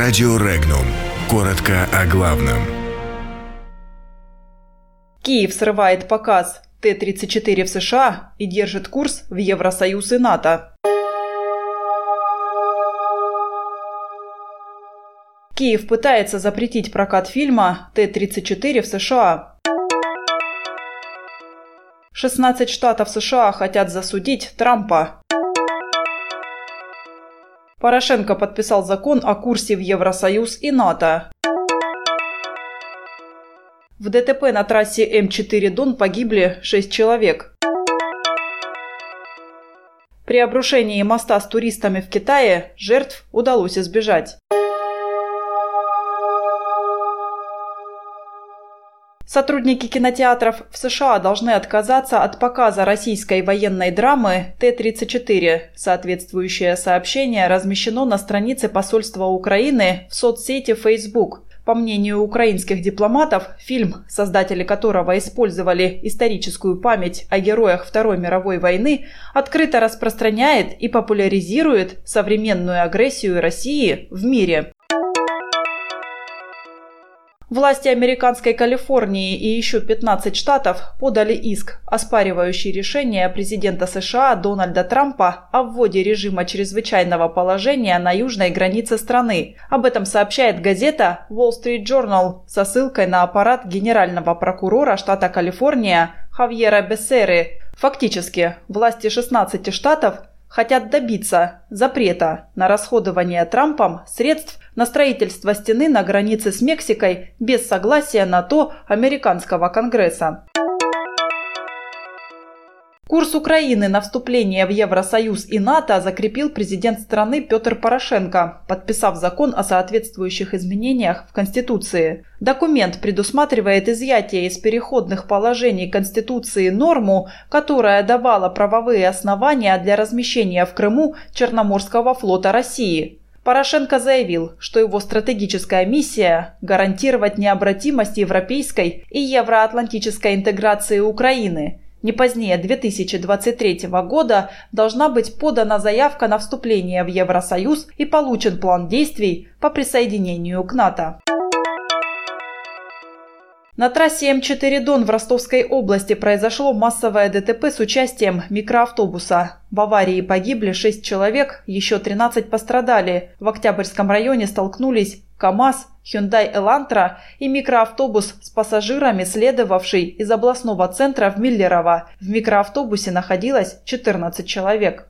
Радио Регнум. Коротко о главном. Киев срывает показ Т-34 в США и держит курс в Евросоюз и НАТО. Киев пытается запретить прокат фильма Т-34 в США. 16 штатов США хотят засудить Трампа. Порошенко подписал закон о курсе в Евросоюз и НАТО. В ДТП на трассе М4 Дон погибли 6 человек. При обрушении моста с туристами в Китае жертв удалось избежать. Сотрудники кинотеатров в США должны отказаться от показа российской военной драмы Т-34. Соответствующее сообщение размещено на странице посольства Украины в соцсети Facebook. По мнению украинских дипломатов, фильм, создатели которого использовали историческую память о героях Второй мировой войны, открыто распространяет и популяризирует современную агрессию России в мире. Власти американской Калифорнии и еще 15 штатов подали иск, оспаривающий решение президента США Дональда Трампа о вводе режима чрезвычайного положения на южной границе страны. Об этом сообщает газета Wall Street Journal со ссылкой на аппарат генерального прокурора штата Калифорния Хавьера Бессеры. Фактически, власти 16 штатов хотят добиться запрета на расходование Трампом средств на строительство стены на границе с Мексикой без согласия на то американского Конгресса. Курс Украины на вступление в Евросоюз и НАТО закрепил президент страны Петр Порошенко, подписав закон о соответствующих изменениях в Конституции. Документ предусматривает изъятие из переходных положений Конституции норму, которая давала правовые основания для размещения в Крыму Черноморского флота России. Порошенко заявил, что его стратегическая миссия – гарантировать необратимость европейской и евроатлантической интеграции Украины – не позднее 2023 года должна быть подана заявка на вступление в Евросоюз и получен план действий по присоединению к НАТО. На трассе М4 Дон в Ростовской области произошло массовое ДТП с участием микроавтобуса. В аварии погибли 6 человек, еще 13 пострадали. В Октябрьском районе столкнулись КАМАЗ, Hyundai Elantra и микроавтобус с пассажирами, следовавший из областного центра в Миллерово. В микроавтобусе находилось 14 человек.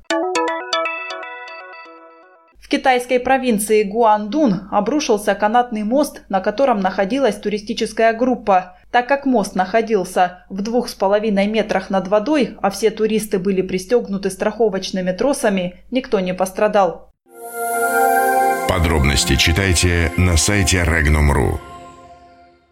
В китайской провинции Гуандун обрушился канатный мост, на котором находилась туристическая группа. Так как мост находился в двух с половиной метрах над водой, а все туристы были пристегнуты страховочными тросами, никто не пострадал. Подробности читайте на сайте Regnum.ru.